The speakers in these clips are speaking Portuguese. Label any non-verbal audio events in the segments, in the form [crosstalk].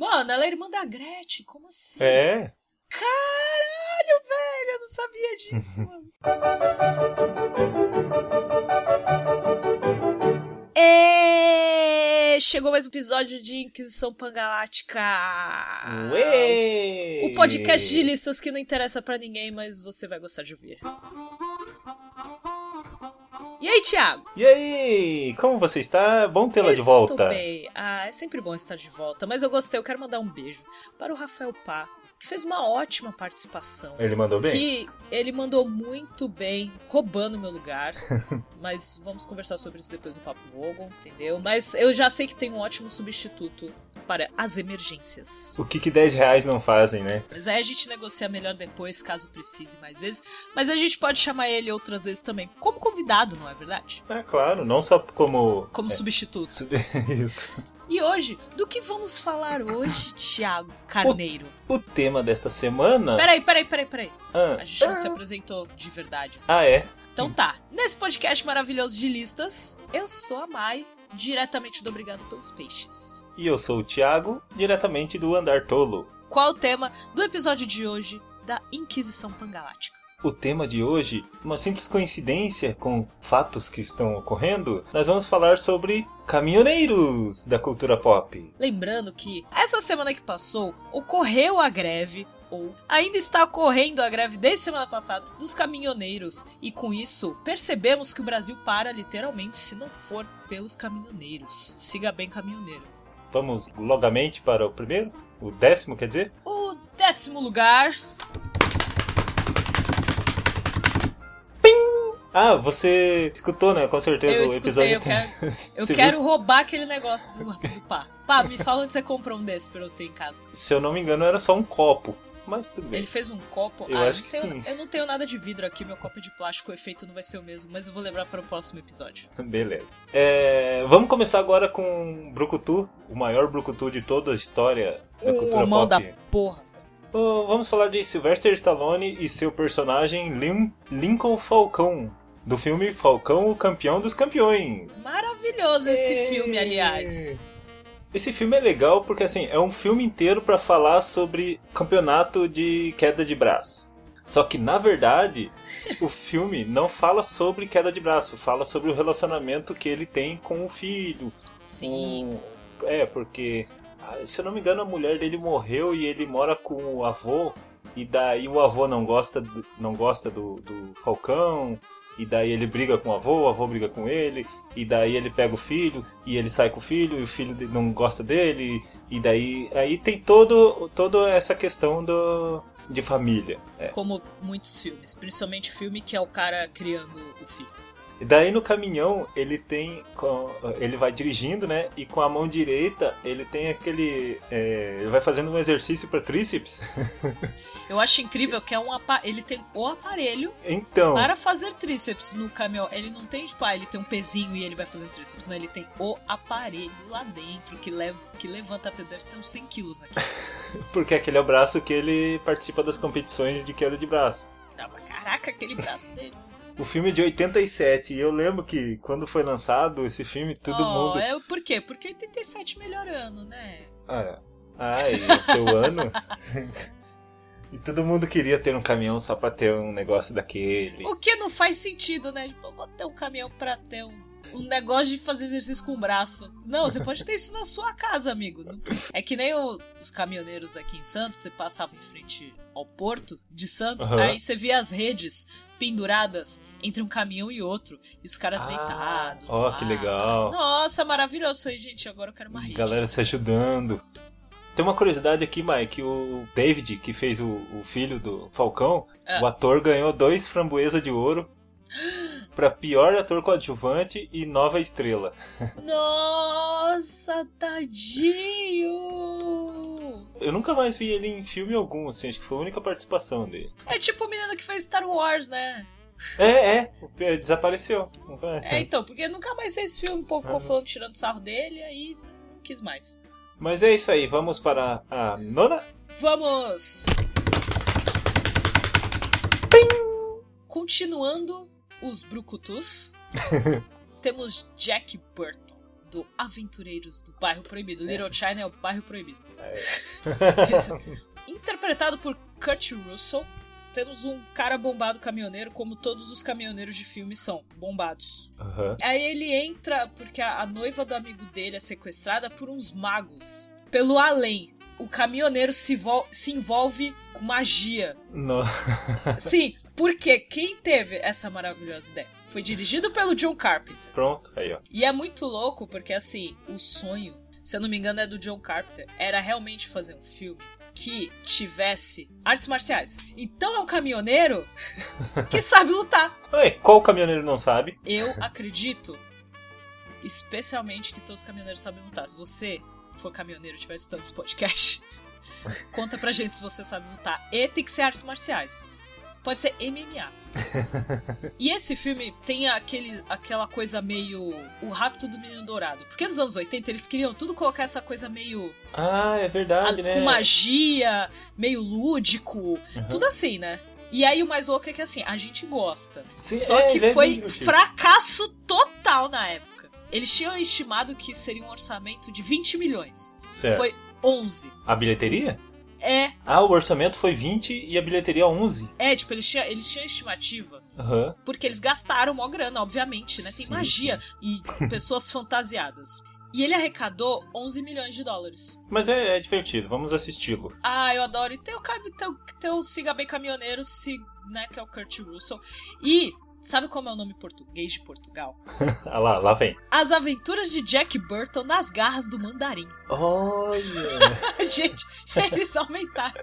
Mano, ela é irmã da Gretchen, como assim? É. Caralho, velho, eu não sabia disso, mano. E... Chegou mais um episódio de Inquisição Pangalática. Ué! O podcast de listas que não interessa pra ninguém, mas você vai gostar de ouvir. Aí, Thiago? E aí, como você está? Bom tê-la de volta. Estou bem. Ah, é sempre bom estar de volta, mas eu gostei. Eu quero mandar um beijo para o Rafael Pá, que fez uma ótima participação. Ele mandou bem? Que ele mandou muito bem, roubando meu lugar. [laughs] mas vamos conversar sobre isso depois no Papo Vogon, entendeu? Mas eu já sei que tem um ótimo substituto para as emergências. O que, que 10 reais não fazem, né? Mas aí a gente negocia melhor depois, caso precise mais vezes. Mas a gente pode chamar ele outras vezes também, como convidado, não é verdade? É claro, não só como. Como é, substituto. [laughs] Isso. E hoje, do que vamos falar hoje, [laughs] Thiago Carneiro? O, o tema desta semana. Peraí, peraí, peraí, peraí. Ah, A gente não se apresentou de verdade. assim. ah, é? Então tá. Nesse podcast maravilhoso de listas, eu sou a Mai, diretamente do Obrigado pelos Peixes. E eu sou o Thiago, diretamente do Andar Tolo. Qual o tema do episódio de hoje da Inquisição Pangalática? O tema de hoje, uma simples coincidência com fatos que estão ocorrendo, nós vamos falar sobre caminhoneiros da cultura pop. Lembrando que essa semana que passou ocorreu a greve, ou ainda está ocorrendo a greve desde semana passada, dos caminhoneiros. E com isso, percebemos que o Brasil para literalmente se não for pelos caminhoneiros. Siga bem, caminhoneiro. Vamos logamente para o primeiro? O décimo, quer dizer? O décimo lugar. Ah, você escutou, né? Com certeza Eu o escutei, episódio. eu quero, [laughs] eu quero roubar aquele negócio do, do pá. Pá, me fala onde você comprou um desse pra eu ter em casa. Se eu não me engano, era só um copo. Mas tudo bem. Ele fez um copo. Eu ah, acho que tenho- sim. Eu não tenho nada de vidro aqui, meu copo de plástico, o efeito não vai ser o mesmo, mas eu vou lembrar para o próximo episódio. [laughs] Beleza. É, vamos começar agora com Brucutu, o maior Brucutu de toda a história da O cultura homão pop. da porra. Oh, vamos falar de Sylvester Stallone e seu personagem Lin- Lincoln Falcão, do filme Falcão, o campeão dos campeões. Maravilhoso esse É. filme, aliás. Esse filme é legal porque assim, é um filme inteiro pra falar sobre campeonato de queda de braço. Só que na verdade, o filme não fala sobre queda de braço, fala sobre o relacionamento que ele tem com o filho. Sim. É, porque se eu não me engano, a mulher dele morreu e ele mora com o avô e daí o avô não gosta do, não gosta do, do Falcão. E daí ele briga com o avô, o avô briga com ele, e daí ele pega o filho, e ele sai com o filho, e o filho não gosta dele, e daí aí tem todo toda essa questão do de família. É. Como muitos filmes, principalmente filme que é o cara criando o filho. E daí no caminhão ele tem. Ele vai dirigindo, né? E com a mão direita ele tem aquele. é, ele vai fazendo um exercício para tríceps. [laughs] Eu acho incrível que é um ele tem o aparelho Então. para fazer tríceps no caminhão. Ele não tem, tipo, ah, ele tem um pezinho e ele vai fazer tríceps. Não, ele tem o aparelho lá dentro que, leva, que levanta, deve ter uns 100 quilos naquilo. [laughs] Porque aquele é o braço que ele participa das competições de queda de braço. Ah, Caraca, aquele braço dele. O filme é de 87, e eu lembro que quando foi lançado esse filme, todo oh, mundo. É, por quê? Porque 87 melhorando, né? Ah, ah, e o seu [laughs] ano. e todo mundo queria ter um caminhão só pra ter um negócio daquele. O que não faz sentido, né? Tipo, vou ter um caminhão pra ter um, um negócio de fazer exercício com o braço. Não, você pode ter isso na sua casa, amigo. É que nem o- os caminhoneiros aqui em Santos, você passava em frente ao porto de Santos, Aham. aí você via as redes penduradas entre um caminhão e outro, e os caras Ah, deitados. ó, lá. que legal. Nossa, maravilhoso aí, gente. Agora eu quero uma rede. Galera se ajudando. Tem uma curiosidade aqui, Mike. O David, que fez o, o filho do Falcão, Ah. o ator ganhou dois framboesa de ouro [gasps] pra pior ator coadjuvante e nova estrela. [laughs] Nossa, tadinho! Eu nunca mais vi ele em filme algum, assim, acho que foi a única participação dele. É tipo o menino que fez Star Wars, né? É, é, é, desapareceu. É, então, porque nunca mais fez filme, o povo ficou Ah. falando, tirando sarro dele, aí não quis mais. Mas é isso aí, vamos para a nona? Vamos! Continuando os brucutus, [laughs] temos Jack Burton. do Aventureiros do Bairro Proibido. Little China é o Bairro Proibido. É. [laughs] Interpretado por Kurt Russell, temos um cara bombado caminhoneiro, como todos os caminhoneiros de filme são, bombados. Aham. Aí ele entra porque a, a noiva do amigo dele é sequestrada por uns magos. Pelo além. O caminhoneiro se, se envolve com magia. No- [laughs] Sim, porque quem teve essa maravilhosa ideia? Foi dirigido pelo John Carpenter. Pronto, aí ó. E é muito louco porque, assim, o sonho, se eu não me engano, é do John Carpenter, era realmente fazer um filme que tivesse artes marciais. Então é um caminhoneiro [laughs] que sabe lutar. Oi, qual caminhoneiro não sabe? Eu acredito, especialmente, que todos os caminhoneiros sabem lutar. Se você for caminhoneiro e estiver escutando esse podcast, [laughs] conta pra gente se você sabe lutar. E tem que ser artes marciais. Pode ser MMA. [laughs] e esse filme tem aquele, aquela coisa meio. O Rapto do Menino Dourado. Porque nos anos 80 eles queriam tudo colocar essa coisa meio. Ah, é verdade, a- né? com magia, meio lúdico. Uhum. Tudo assim, né? E aí o mais louco é que assim, a gente gosta. Sim, Só é, que é foi fracasso total na época. Eles tinham estimado que seria um orçamento de 20 milhões. Certo. Foi 11. A bilheteria? É, Ah, o orçamento foi 20 e a bilheteria 11. é, tipo, eles tinham, eles tinham estimativa. Aham. Porque eles gastaram mó grana, obviamente, né? Tem Sim, magia e [laughs] pessoas fantasiadas. E ele arrecadou 11 milhões de dólares. Mas é, é divertido, vamos assisti-lo. Ah, eu adoro. E tem o, tem o, tem o Siga Bem Caminhoneiro, se, né, que é o Kurt Russell. E, sabe como é o nome português de Portugal? [laughs] Ah lá, lá vem. As Aventuras de Jack Burton nas Garras do Mandarim. [laughs] Olha! Gente, eles aumentaram.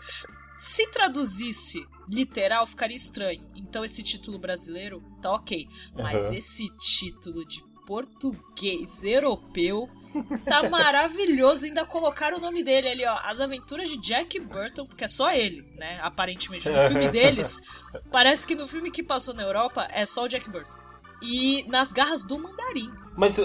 Se traduzisse literal, ficaria estranho. Então esse título brasileiro tá ok. Mas Aham. esse título de português europeu tá maravilhoso. Ainda colocaram o nome dele ali, ó. As Aventuras de Jack Burton, porque é só ele, né? Aparentemente, no filme deles, [laughs] parece que no filme que passou na Europa é só o Jack Burton. E nas garras do mandarim. Mas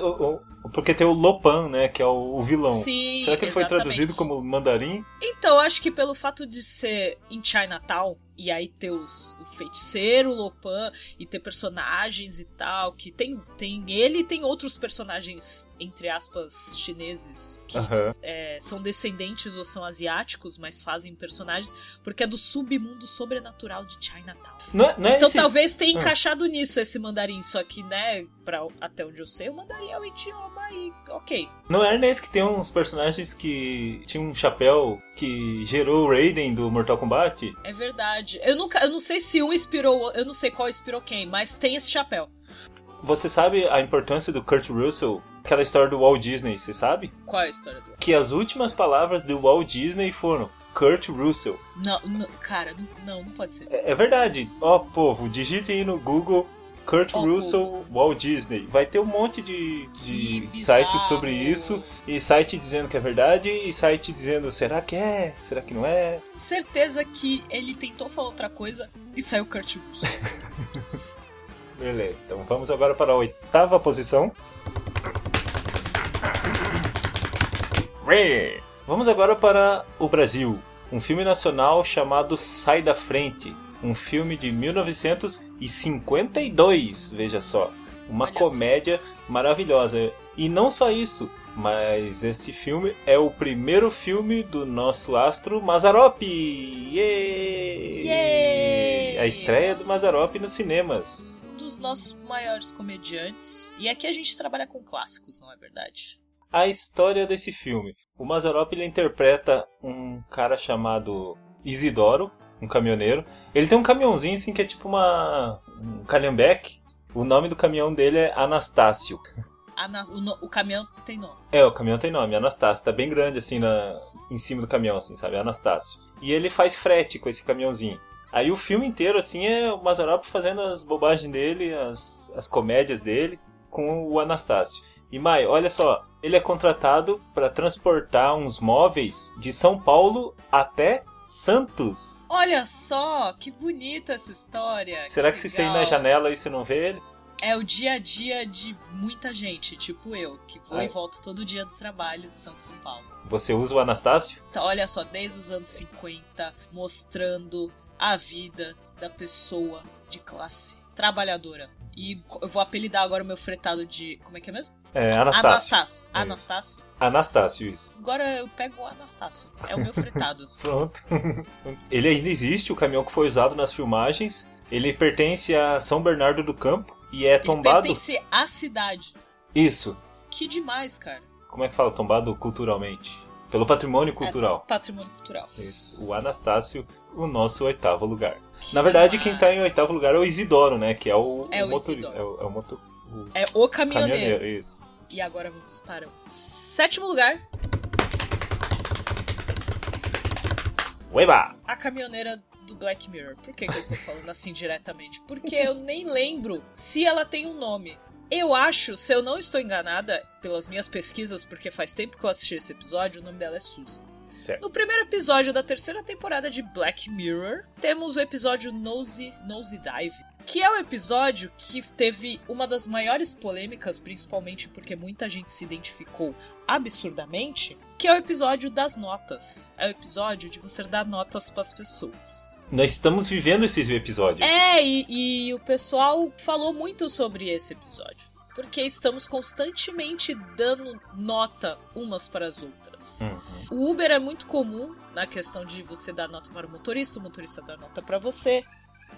porque tem o Lopan, né? Que é o, vilão. Sim, Será que ele foi exatamente. traduzido como mandarim? Então, eu acho que pelo fato de ser em Chinatown, e aí ter os, o feiticeiro, o Lopan, e ter personagens e tal, que tem, tem ele e tem outros personagens, entre aspas, chineses, que Aham. é, são descendentes ou são asiáticos, mas fazem personagens, porque é do submundo sobrenatural de Chinatown. Não é, não é Então esse... talvez tenha Ah. encaixado nisso esse mandarim, só que, né, pra, até onde eu sei, o mandarim é o idioma e ok. Não é nesse que tem uns personagens que tinha um chapéu que gerou o Raiden do Mortal Kombat? É verdade. Eu nunca, eu não sei se um inspirou, eu não sei qual inspirou quem, mas tem esse chapéu. Você sabe a importância do Kurt Russell? Aquela história do Walt Disney, você sabe? Qual é a história do? Que as últimas palavras do Walt Disney foram Kurt Russell. Não, não cara, não, não, pode ser. É, é verdade. Ó, povo, digite aí no Google Kurt Ó, Russell Walt Disney. Vai ter um monte de, de sites sobre isso. E site dizendo que é verdade, e site dizendo será que é? Será que não é? Certeza que ele tentou falar outra coisa e saiu Kurt Russell. [laughs] [laughs] Beleza, então vamos agora para a oitava posição. Vamos agora para o Brasil. Um filme nacional chamado Sai da Frente. Um filme de 1952, veja só. Uma Olha comédia maravilhosa. E não só isso, mas esse filme é o primeiro filme do nosso astro Mazarop. Yay! Yay! A estreia do Nossa. Mazarop nos cinemas. um dos nossos maiores comediantes. E aqui a gente trabalha com clássicos, não é verdade? A história desse filme. O Mazarop ele interpreta um cara chamado Isidoro, um caminhoneiro. Ele tem um caminhãozinho assim que é tipo uma um calhambeque. O nome do caminhão dele é Anastácio. Ana- o, no- o caminhão tem nome. É, o caminhão tem nome, Anastácio. Tá bem grande assim na, em cima do caminhão, assim, sabe? Anastácio. E ele faz frete com esse caminhãozinho. Aí o filme inteiro, assim, é o Mazarop fazendo as bobagens dele, as, as comédias dele, com o Anastácio. E Mai, olha só, ele é contratado para transportar uns móveis de São Paulo até Santos. Olha só, que bonita essa história. Será que se você ir na janela aí você não vê ele? É o dia a dia de muita gente, tipo eu, que vou Ai. e volto todo dia do trabalho, Santo São Paulo. Você usa o Anastácio? Então, olha só, desde os anos 50, mostrando a vida da pessoa de classe trabalhadora. E eu vou apelidar agora o meu fretado de. Como é que é mesmo? É, Anastácio. Anastácio. É Anastácio. Anastácio, isso. Agora eu pego o Anastácio. É o meu fretado. [laughs] Pronto. Ele ainda existe, o caminhão que foi usado nas filmagens. Ele pertence a São Bernardo do Campo e é Ele tombado. pertence à cidade. Isso. Que demais, cara. Como é que fala? Tombado culturalmente. Pelo patrimônio cultural. Patrimônio cultural. Isso. O Anastácio, o nosso oitavo lugar. Que Na verdade, demais. quem tá em oitavo lugar é o Isidoro, né? Que é o, É o motor... Isidoro. É o, é o motor... o É o caminhoneiro. caminhoneiro. Isso. E agora vamos para o sétimo lugar. Ueba! A caminhoneira do Black Mirror. Por que, que eu estou falando assim diretamente? Porque eu nem lembro se ela tem um nome. Eu acho, se eu não estou enganada pelas minhas pesquisas, porque faz tempo que eu assisti esse episódio, o nome dela é Susan. Certo. No primeiro episódio da terceira temporada de Black Mirror, temos o episódio Nosy, Nosy Dive, que é o episódio que teve uma das maiores polêmicas, principalmente porque muita gente se identificou absurdamente, que é o episódio das notas. É o episódio de você dar notas para as pessoas. Nós estamos vivendo esses episódios. É, e, e o pessoal falou muito sobre esse episódio. Porque estamos constantemente dando nota umas para as outras. Uhum. O Uber é muito comum na questão de você dar nota para o motorista, o motorista dar nota para você.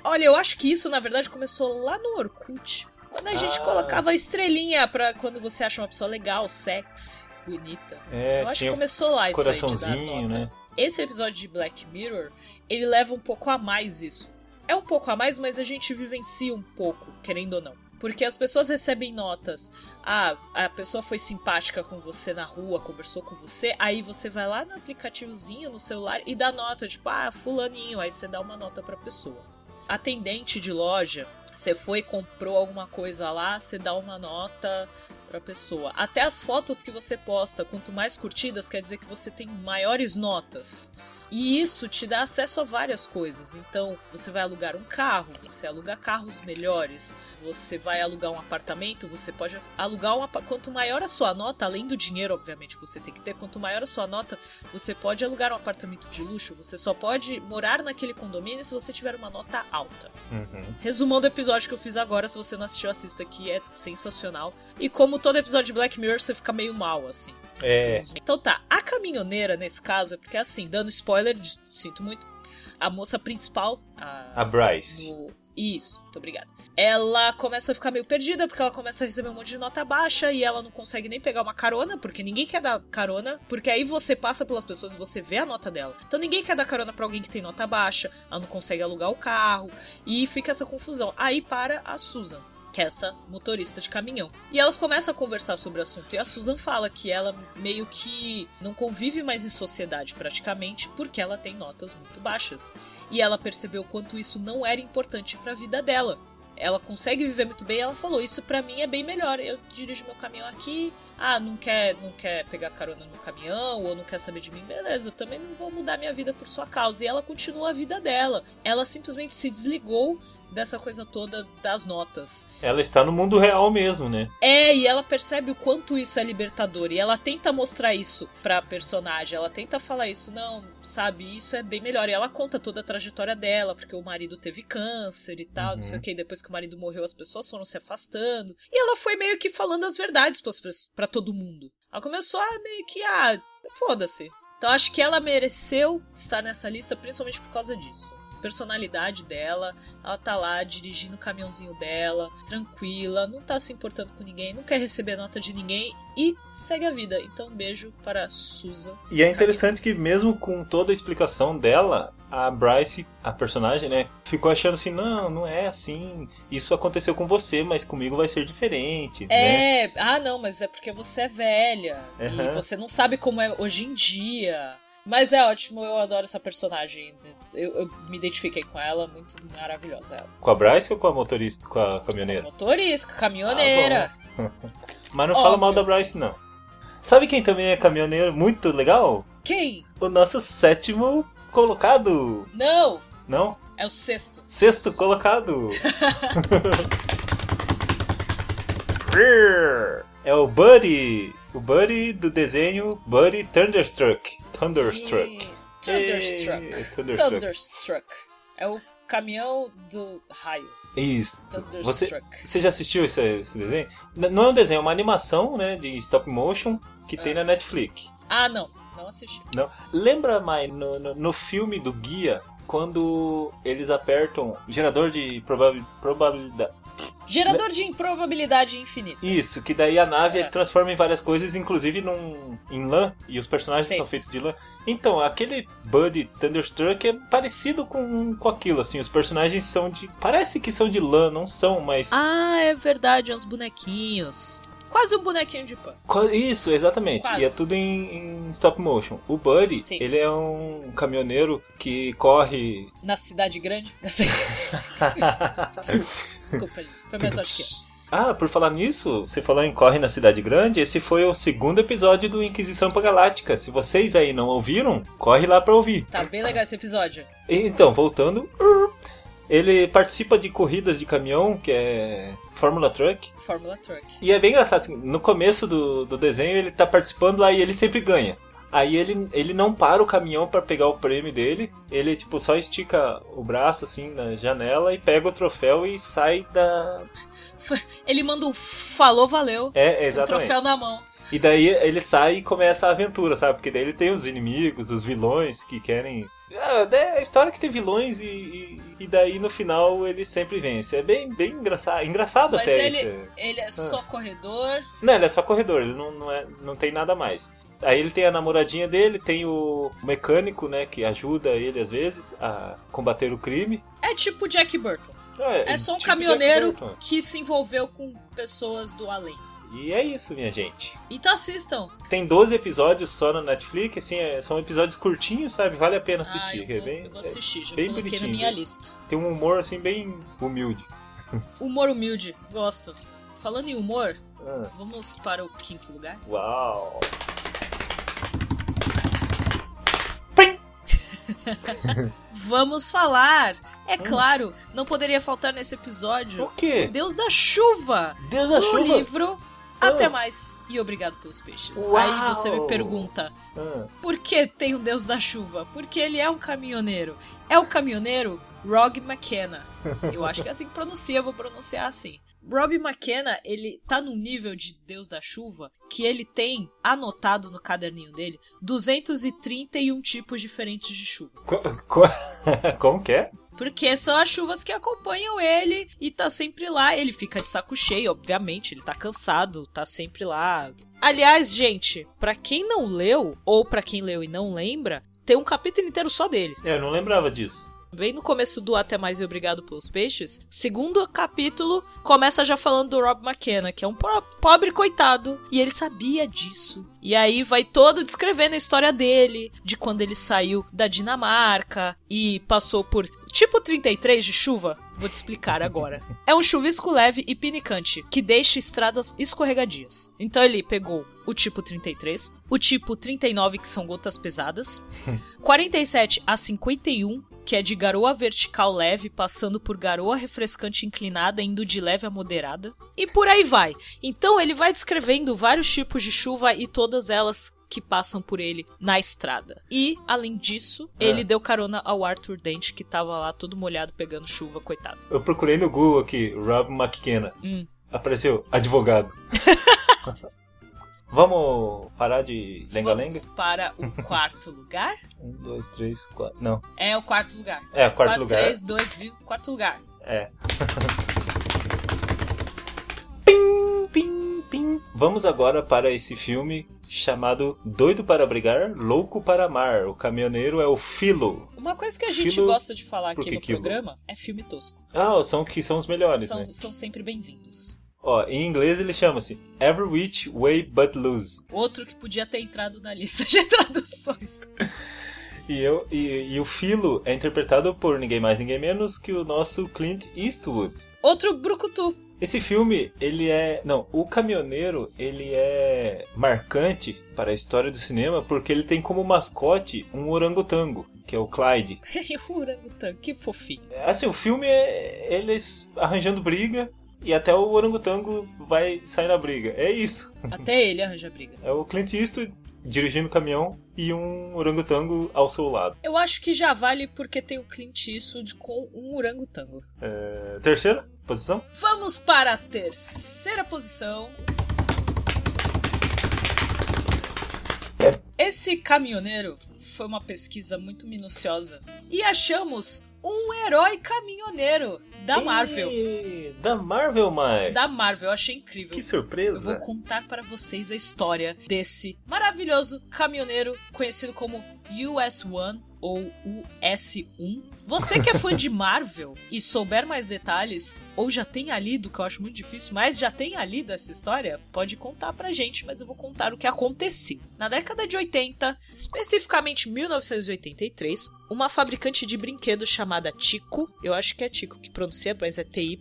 Olha, eu acho que isso na verdade começou lá no Orkut. Quando a gente Ah. colocava estrelinha para quando você acha uma pessoa legal, sexy, bonita. É, eu acho que começou lá isso coraçãozinho, nota. né? Esse episódio de Black Mirror, ele leva um pouco a mais isso. É um pouco a mais, mas a gente vivencia um pouco, querendo ou não. Porque as pessoas recebem notas. Ah, a pessoa foi simpática com você na rua, conversou com você, aí você vai lá no aplicativozinho no celular e dá nota, tipo, ah, fulaninho, aí você dá uma nota pra pessoa. Atendente de loja, você foi comprou alguma coisa lá, você dá uma nota pra pessoa. Até as fotos que você posta, quanto mais curtidas, quer dizer que você tem maiores notas. E isso te dá acesso a várias coisas. Então, você vai alugar um carro, você aluga carros melhores, você vai alugar um apartamento, você pode alugar um apa- quanto maior a sua nota, além do dinheiro, obviamente, que você tem que ter, quanto maior a sua nota, você pode alugar um apartamento de luxo, você só pode morar naquele condomínio se você tiver uma nota alta. Uhum. Do episódio que eu fiz agora, se você não assistiu, assista que é sensacional. E como todo episódio de Black Mirror, você fica meio mal, assim. É. Então tá, a caminhoneira nesse caso é porque assim, dando spoiler, sinto muito, a moça principal, a, A Bryce. no- Isso, muito obrigada. Ela começa a ficar meio perdida porque ela começa a receber um monte de nota baixa e ela não consegue nem pegar uma carona, porque ninguém quer dar carona, porque aí você passa pelas pessoas e você vê a nota dela. Então ninguém quer dar carona pra alguém que tem nota baixa, ela não consegue alugar o carro e fica essa confusão. Aí para a Susan. Que é essa motorista de caminhão. E elas começam a conversar sobre o assunto. E a Susan fala que ela meio que não convive mais em sociedade praticamente porque ela tem notas muito baixas e ela percebeu quanto isso não era importante para a vida dela. Ela consegue viver muito bem, ela falou: "Isso pra mim é bem melhor. Eu dirijo meu caminhão aqui. Ah, não quer, não quer pegar carona no caminhão ou não quer saber de mim, beleza? Eu também não vou mudar minha vida por sua causa". E ela continua a vida dela. Ela simplesmente se desligou dessa coisa toda das notas. Ela está no mundo real mesmo, né? É, e ela percebe o quanto isso é libertador. E ela tenta mostrar isso pra personagem. Ela tenta falar isso, não, sabe, isso é bem melhor. E ela conta toda a trajetória dela, porque o marido teve câncer e tal, não sei Uhum. o que. Depois que o marido morreu, as pessoas foram se afastando. E ela foi meio que falando as verdades pra todo mundo. Ela começou a meio que, ah, foda-se. Então acho que ela mereceu estar nessa lista principalmente por causa disso. Personalidade dela, ela tá lá dirigindo o caminhãozinho dela, tranquila, não tá se importando com ninguém, não quer receber nota de ninguém e segue a vida. Então, um beijo para a Susan. E é interessante que mesmo com toda a explicação dela, a Bryce, a personagem, né, ficou achando assim, não, não é assim. Isso aconteceu com você, mas comigo vai ser diferente, né? É, ah não, mas é porque você é velha e Aham. você não sabe como é hoje em dia. Mas é ótimo, eu adoro essa personagem. Eu, eu me identifiquei com ela, muito maravilhosa ela. Com a Bryce ou com a motorista, com a caminhoneira? Motorista, caminhoneira. [laughs] Mas não fala Óbvio. mal da Bryce, não. Sabe quem também é caminhoneiro muito legal? Quem? O nosso sétimo colocado. Não, Não? é o sexto. Sexto colocado. [laughs] é o Buddy. O Buddy do desenho Buddy Thunderstruck. Thunderstruck. Thunderstruck. Thunderstruck. Thunderstruck. É o caminhão do raio. Isso. Você, Thunderstruck. você já assistiu esse, esse desenho? Não é um desenho, é uma animação, né, de stop motion que tem É. na Netflix. Ah, não. Não assisti. Não. Lembra, mais no, no, no filme do Guia, quando eles apertam gerador de probabil- probabilidade. Gerador de improbabilidade infinita. Isso, que daí a nave É. transforma em várias coisas, inclusive num, em lã, e os personagens Sei. são feitos de lã. Então, aquele Buddy Thunderstruck é parecido com, com aquilo, assim, os personagens são de. Parece que são de lã, não são, mas. Ah, é verdade, uns bonequinhos. Quase um bonequinho de pano. Isso, exatamente. Quase. E é tudo em, em stop motion. O Buddy, Sim. ele é um caminhoneiro que corre. Na cidade grande. [laughs] Eu sei. [laughs] Desculpa. Foi sorte que eu. Ah, por falar nisso, você falou em Corre na Cidade Grande, esse foi o segundo episódio do Inquisição Galáctica. Se vocês aí não ouviram, corre lá pra ouvir. Tá bem legal esse episódio. Então, voltando, ele participa de corridas de caminhão, que é Fórmula Truck. Fórmula Truck. E é bem engraçado, assim, no começo do, do desenho ele tá participando lá e ele sempre ganha. Aí ele, ele não para o caminhão pra pegar o prêmio dele, ele tipo só estica o braço assim na janela e pega o troféu e sai da. Ele manda um falou, valeu. É, exatamente. troféu na mão. E daí ele sai e começa a aventura, sabe? Porque daí ele tem os inimigos, os vilões que querem. Ah, É a história que tem vilões e, e, e daí no final ele sempre vence. É bem, bem engraçado. Engraçado Mas até ele- isso. Ele é só corredor. Não, ele é só corredor, ele não, não, é, não tem nada mais. Aí ele tem a namoradinha dele, tem o mecânico, né, que ajuda ele às vezes a combater o crime. É tipo Jack Burton. É, É só um tipo caminhoneiro que se envolveu com pessoas do além. E é isso, minha gente. Então assistam. Tem 12 episódios só no Netflix, assim, é- são episódios curtinhos, sabe? Vale a pena assistir. ah, eu é vou, bem, eu vou assistir, já bem coloquei na minha viu? lista. tem um humor assim bem humilde. [laughs] Humor humilde, gosto. Falando em humor, Ah, vamos para o quinto lugar. uau! [laughs] Vamos falar! É claro, não poderia faltar nesse episódio O quê? Deus da Chuva! Deus da chuva? livro Ah. Até Mais e Obrigado pelos Peixes. Uau! Aí você me pergunta, Ah, por que tem o Deus da Chuva? Porque ele é um caminhoneiro. É o caminhoneiro Rog McKenna. Eu acho que é assim que pronuncia, eu vou pronunciar assim. Rob McKenna, ele tá num nível de Deus da Chuva que ele tem anotado no caderninho dele 231 tipos diferentes de chuva. co- co- [laughs] Como que é? Porque são as chuvas que acompanham ele e tá sempre lá. Ele fica de saco cheio, obviamente, ele tá cansado, tá sempre lá. Aliás, gente, pra quem não leu, ou pra quem leu e não lembra, tem um capítulo inteiro só dele. É, eu não lembrava disso. Bem no começo do Até Mais e Obrigado pelos Peixes, segundo capítulo começa já falando do Rob McKenna, que é um po- pobre coitado, e ele sabia disso. E aí vai todo descrevendo a história dele, de quando ele saiu da Dinamarca e passou por tipo 33 de chuva. Vou te explicar agora. [laughs] É um chuvisco leve e pinicante que deixa estradas escorregadias. Então ele pegou o tipo 33, o tipo 39, que são gotas pesadas, [laughs] 47 a 51, que é de garoa vertical leve, passando por garoa refrescante inclinada, indo de leve a moderada. E por aí vai. Então ele vai descrevendo vários tipos de chuva e todas elas que passam por ele na estrada. E, além disso, Ah. ele deu carona ao Arthur Dent, que tava lá todo molhado pegando chuva, coitado. Eu procurei no Google aqui, Rob McKenna. Hum. Apareceu, advogado. [laughs] Vamos parar de lenga-lenga? Vamos para o [laughs] quarto lugar? Um, dois, três, quatro. Não. É o quarto lugar. É, quarto lugar. 3, 2, viu? Quarto lugar. É. [laughs] pim, pim, pim. Vamos agora para esse filme chamado Doido para Brigar, Louco para Amar. O caminhoneiro é o Philo. Uma coisa que a gente Filo- gosta de falar aqui no quilo? programa é filme tosco. Ah, são que são os melhores, São, né? são sempre bem-vindos. Ó, em inglês ele chama-se Every Which Way But Loose. Outro que podia ter entrado na lista de [laughs] traduções. E, eu, e, e o Philo é interpretado por ninguém mais, ninguém menos que o nosso Clint Eastwood. Outro brucutu. Esse filme, ele é. Não, o caminhoneiro, ele é marcante para a história do cinema porque ele tem como mascote um orangotango, que é o Clyde. [laughs] o orangotango, que fofinho. Assim, o filme é eles arranjando briga e até o orangotango vai sair na briga. É isso. Até ele arranja briga. É o Clint Eastwood dirigindo o caminhão e um orangotango ao seu lado. Eu acho que já vale porque tem o Clint Eastwood com um orangotango. É, terceira posição? Vamos para a terceira posição. Esse caminhoneiro foi uma pesquisa muito minuciosa e achamos um herói caminhoneiro da Marvel. Da Marvel, Mike. Da Marvel, eu achei incrível. Que Eu surpresa. vou contar para vocês a história desse maravilhoso caminhoneiro conhecido como US-1 ou US-1. Você que é fã de Marvel e souber mais detalhes, ou já tenha lido, que eu acho muito difícil, mas já tenha lido essa história, pode contar pra gente, mas eu vou contar o que aconteceu. Na década de 80, especificamente 1983, uma fabricante de brinquedos chamada Tico, eu acho que é Tico que pronuncia, mas é TY,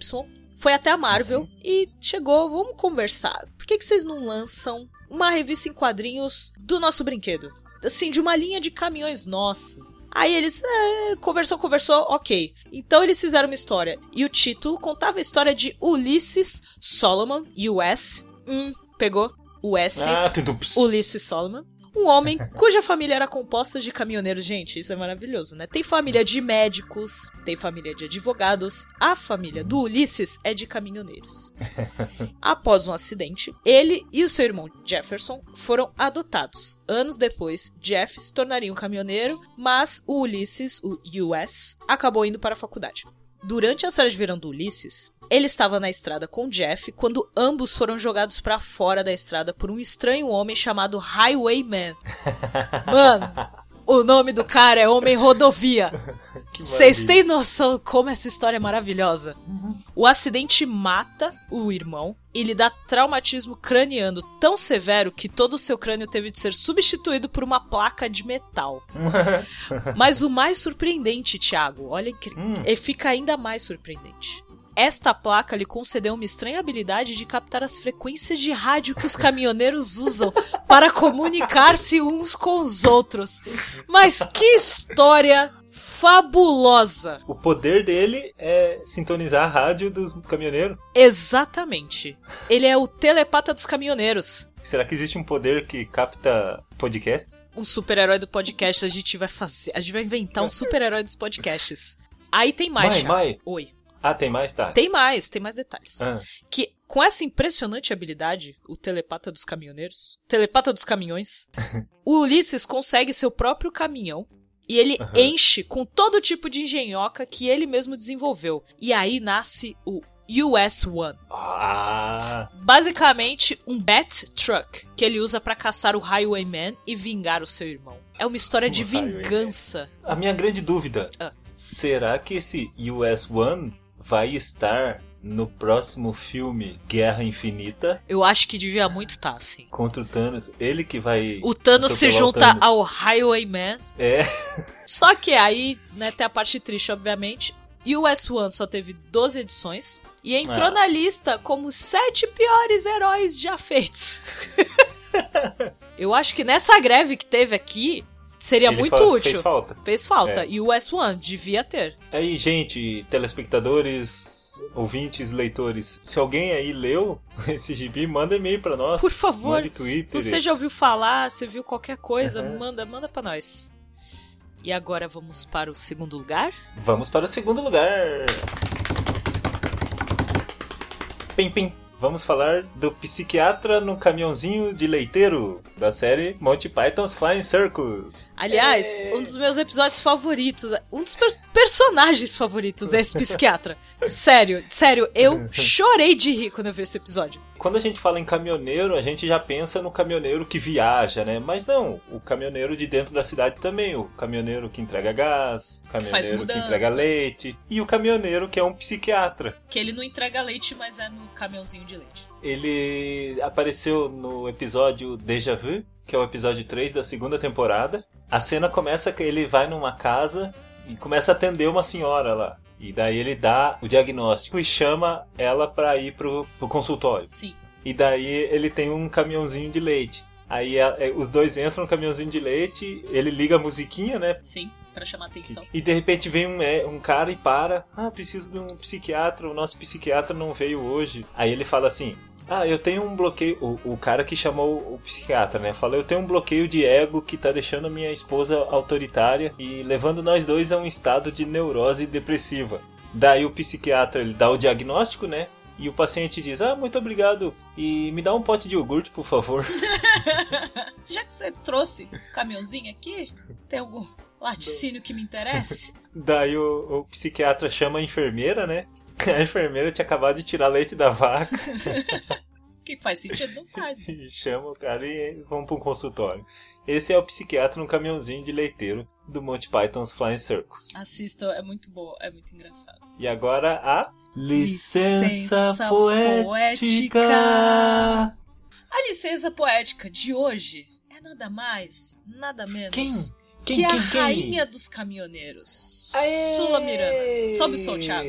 foi até a Marvel e chegou, vamos conversar. Por que, que vocês não lançam uma revista em quadrinhos do nosso brinquedo? Assim, de uma linha de caminhões nossa. Aí eles, é, conversou, conversou, ok. Então eles fizeram uma história. E o título contava a história de Ulysses Solomon, US. Hum, pegou? US. Ah, Ulysses Solomon. Um homem cuja família era composta de caminhoneiros. Gente, isso é maravilhoso, né? Tem família de médicos, tem família de advogados. A família do Ulisses é de caminhoneiros. [laughs] Após um acidente, ele e o seu irmão Jefferson foram adotados. Anos depois, Jeff se tornaria um caminhoneiro, mas o Ulisses, o US, acabou indo para a faculdade. Durante as férias de verão do Ulisses, ele estava na estrada com Jeff quando ambos foram jogados pra fora da estrada por um estranho homem chamado Highwayman. [laughs] Mano, o nome do cara é Homem Rodovia. [laughs] Vocês têm noção como essa história é maravilhosa? O acidente mata o irmão e lhe dá traumatismo craniano tão severo que todo o seu crânio teve de ser substituído por uma placa de metal. [laughs] Mas o mais surpreendente, Thiago, olha que Hum. e fica ainda mais surpreendente. Esta placa lhe concedeu uma estranha habilidade de captar as frequências de rádio que os caminhoneiros usam para comunicar-se uns com os outros. Mas que história fabulosa! O poder dele é sintonizar a rádio dos caminhoneiros. Exatamente. Ele é o telepata dos caminhoneiros. Será que existe um poder que capta podcasts? Um super-herói do podcast a gente vai fazer. A gente vai inventar um super-herói dos podcasts. Aí tem mais. Mai. Mai. Oi. Ah, tem mais? Tá. Tem mais, tem mais detalhes. Ah, que com essa impressionante habilidade, o telepata dos caminhoneiros, telepata dos caminhões, [laughs] o Ulisses consegue seu próprio caminhão e ele Aham. enche com todo tipo de engenhoca que ele mesmo desenvolveu. E aí nasce o US One. ah, Basicamente, um Bat Truck que ele usa pra caçar o Highwayman e vingar o seu irmão. É uma história de O Highwayman. vingança. a minha grande dúvida. Ah. Será que esse US One vai estar no próximo filme Guerra Infinita Eu acho que devia muito estar, assim. contra o Thanos? Ele que vai. O Thanos se junta Thanos. ao Highwayman É. Só que aí, né, tem a parte triste, obviamente. E o S1 só teve 12 edições. E entrou Ah. na lista como sete piores heróis já feitos. [laughs] Eu acho que nessa greve que teve aqui, seria Ele muito útil. Fez falta. Fez falta. É. E o S1 devia ter. Aí, gente, telespectadores, ouvintes, leitores, se alguém aí leu [laughs] esse gibi, manda e-mail pra nós. Por favor, Mande Twitter. Se você já ouviu falar, se viu qualquer coisa, Uhum. manda, manda pra nós. E agora vamos para o segundo lugar? Vamos para o segundo lugar. Pim, pim. Vamos falar do psiquiatra no caminhãozinho de leiteiro da série Monty Python's Flying Circus. Aliás, É. um dos meus episódios favoritos, um dos per- personagens favoritos é esse psiquiatra. sério, sério, eu [laughs] chorei de rir quando eu vi esse episódio. Quando a gente fala em caminhoneiro, a gente já pensa no caminhoneiro que viaja, né? Mas não, o caminhoneiro de dentro da cidade também. O caminhoneiro que entrega gás, o caminhoneiro que entrega leite. E o caminhoneiro que é um psiquiatra. Que ele não entrega leite, mas é no caminhãozinho de leite. Ele apareceu no episódio Deja Vu, que é o episódio 3 da segunda temporada. A cena começa que ele vai numa casa e começa a atender uma senhora lá. E daí ele dá o diagnóstico e chama ela pra ir pro, pro consultório. Sim. E daí ele tem um caminhãozinho de leite. Aí a- é, os dois entram no caminhãozinho de leite, ele liga a musiquinha, né? Sim, pra chamar atenção. E de repente vem um, é, um cara e para. Ah, preciso de um psiquiatra, o nosso psiquiatra não veio hoje. Aí ele fala assim: Ah, eu tenho um bloqueio. O, o cara que chamou o psiquiatra, né? Falou: eu tenho um bloqueio de ego que tá deixando minha esposa autoritária e levando nós dois a um estado de neurose depressiva. Daí o psiquiatra ele dá o diagnóstico, né? E o paciente diz: Ah, muito obrigado. E me dá um pote de iogurte, por favor. [laughs] Já que você trouxe o caminhãozinho aqui, tem algum laticínio que me interesse? Daí o, o psiquiatra chama a enfermeira, né? A enfermeira tinha acabado de tirar leite da vaca. [laughs] que faz sentido, não faz. Mas... chama o cara e vamos para um consultório. Esse é o psiquiatra no caminhãozinho de leiteiro do Monty Python's Flying Circus. Assistam, é muito boa, é muito engraçado. E agora a Licença licença poética. A licença poética de hoje é nada mais, nada menos Quem? Quem, que quem, a rainha dos caminhoneiros. Aê! Sula Miranda. Sobe o som, Thiago.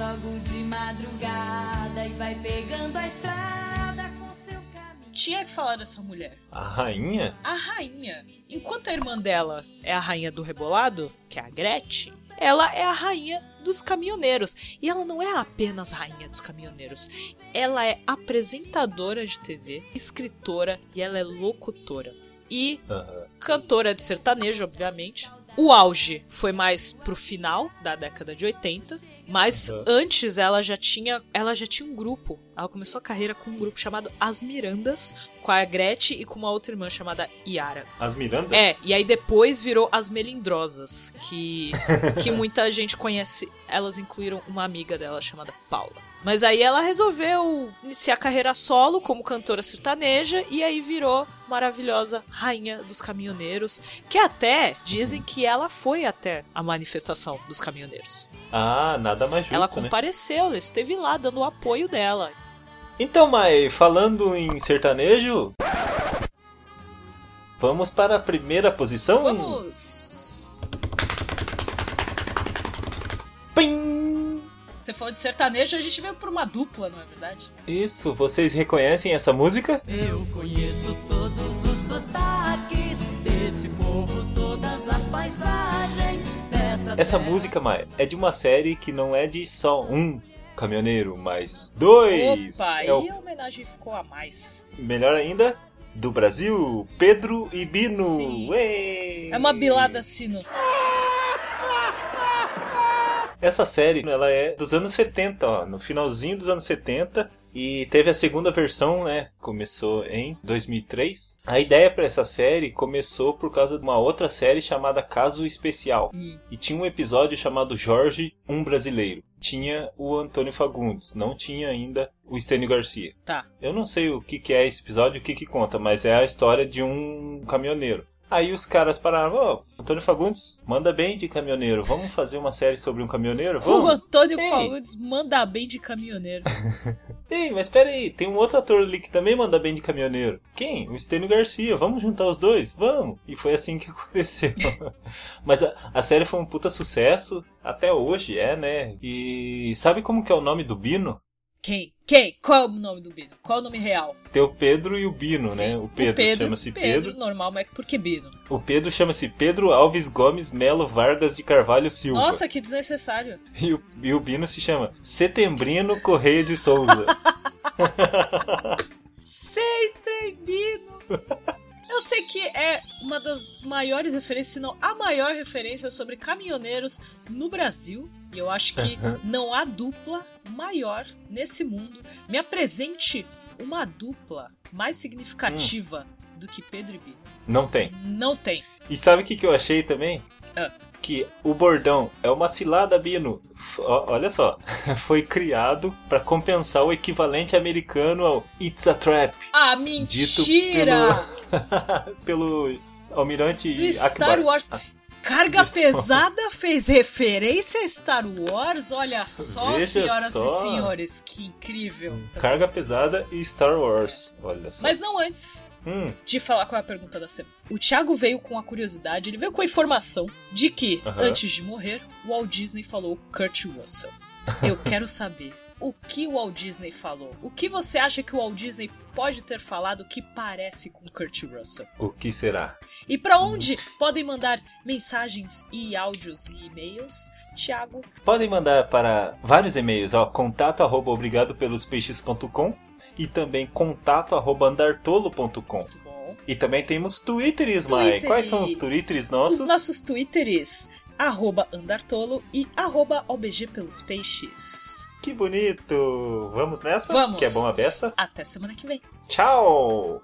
Logo de madrugada e vai pegando a estrada com seu caminho. Tinha que falar dessa mulher. A rainha? A rainha. Enquanto a irmã dela é a rainha do rebolado, que é a Gretchen, ela é a rainha dos caminhoneiros. E ela não é apenas rainha dos caminhoneiros. Ela é apresentadora de TV, escritora e ela é locutora. E Aham. cantora de sertanejo, obviamente. O auge foi mais pro final da década de 80, mas Uhum. antes ela já tinha, ela já tinha um grupo. Ela começou a carreira com um grupo chamado As Mirandas, com a Gretchen e com uma outra irmã chamada Yara. As Mirandas? É, e aí depois virou As Melindrosas, que que [laughs] muita gente conhece. Elas incluíram uma amiga dela chamada Paula. Mas aí ela resolveu iniciar a carreira solo como cantora sertaneja e aí virou maravilhosa rainha dos caminhoneiros, que até dizem que ela foi até a manifestação dos caminhoneiros. Ah, nada mais justo, ela né? compareceu, ela esteve lá dando o apoio dela. Então, Mai, falando em sertanejo, vamos para a primeira posição? Vamos! Pim! Você falou de sertanejo, a gente veio por uma dupla, não é verdade? Isso, vocês reconhecem essa música? Eu conheço todos Essa música, Mai, é de uma série que não é de só um caminhoneiro, mas dois. Opa, é o e a homenagem ficou a mais. melhor ainda do Brasil, Pedro e Bino. É uma bilada sino. Essa série, ela é dos anos 70, ó, no finalzinho dos anos 70. E teve a segunda versão, né? Começou em 2003. A ideia para essa série começou por causa de uma outra série chamada Caso Especial. Hum. E tinha um episódio chamado Jorge, um brasileiro. Tinha o Antônio Fagundes, não tinha ainda o Estênio Garcia. Tá. Eu não sei o que, que é esse episódio, o que, que conta, mas é a história de um caminhoneiro. Aí os caras pararam, ó, Antônio Fagundes manda bem de caminhoneiro, vamos fazer uma série sobre um caminhoneiro? O Vamos? Antônio Ei. Fagundes manda bem de caminhoneiro. [laughs] Ei, mas espera aí, tem um outro ator ali que também manda bem de caminhoneiro. Quem? O Estênio Garcia, vamos juntar os dois? Vamos! E foi assim que [laughs] aconteceu. mas a, a série foi um puta sucesso, até hoje é, né? E sabe como que é o nome do Bino? Quem? Quem? Qual é o nome do Bino? Qual é o nome real? Tem o Pedro e o Bino, Sim. né? O Pedro, chama-se Pedro. normal, mas por que Bino? O Pedro chama-se Pedro Alves Gomes Melo Vargas de Carvalho Silva. Nossa, que desnecessário. E o, e o Bino se chama Setembrino Correia de Souza. [laughs] Sei, Bino. [laughs] Eu sei que é uma das maiores referências, se não a maior referência sobre caminhoneiros no Brasil. E eu acho que não há dupla maior nesse mundo. Me apresente uma dupla mais significativa do que Pedro e Bino. Não tem. Não tem. E sabe o que, que eu achei também? Ah. Que o bordão é uma cilada, Bino. Olha só. [laughs] Foi criado para compensar o equivalente americano ao It's a Trap. Ah, Dito mentira! pelo [laughs] almirante Do Star Akbar. Wars. Carga Do- pesada fez referência a Star Wars? Olha só, Veja senhoras só. e senhores, que incrível. Carga pesada e Star Wars. Olha só. Mas não antes Hum, de falar qual é a pergunta da semana. O Thiago veio com a curiosidade, ele veio com a informação de que, Aham. antes de morrer, o Walt Disney falou Kurt Russell. Eu [laughs] quero saber o que o Walt Disney falou. O que você acha que o Walt Disney pode ter falado que parece com Kurt Russell? O que será? E para onde podem mandar mensagens e áudios e e-mails? Tiago? Podem mandar para vários e-mails, ó, contato arroba obrigadopelospeixes.com e também contato arroba andartolo.com. E também temos Twitters, Mai. Quais são os Twitters nossos? Os nossos Twitters, arroba andartolo e arroba obg pelos peixes. Que bonito! Vamos nessa? Vamos! Que é bom a beça? Até semana que vem. Tchau!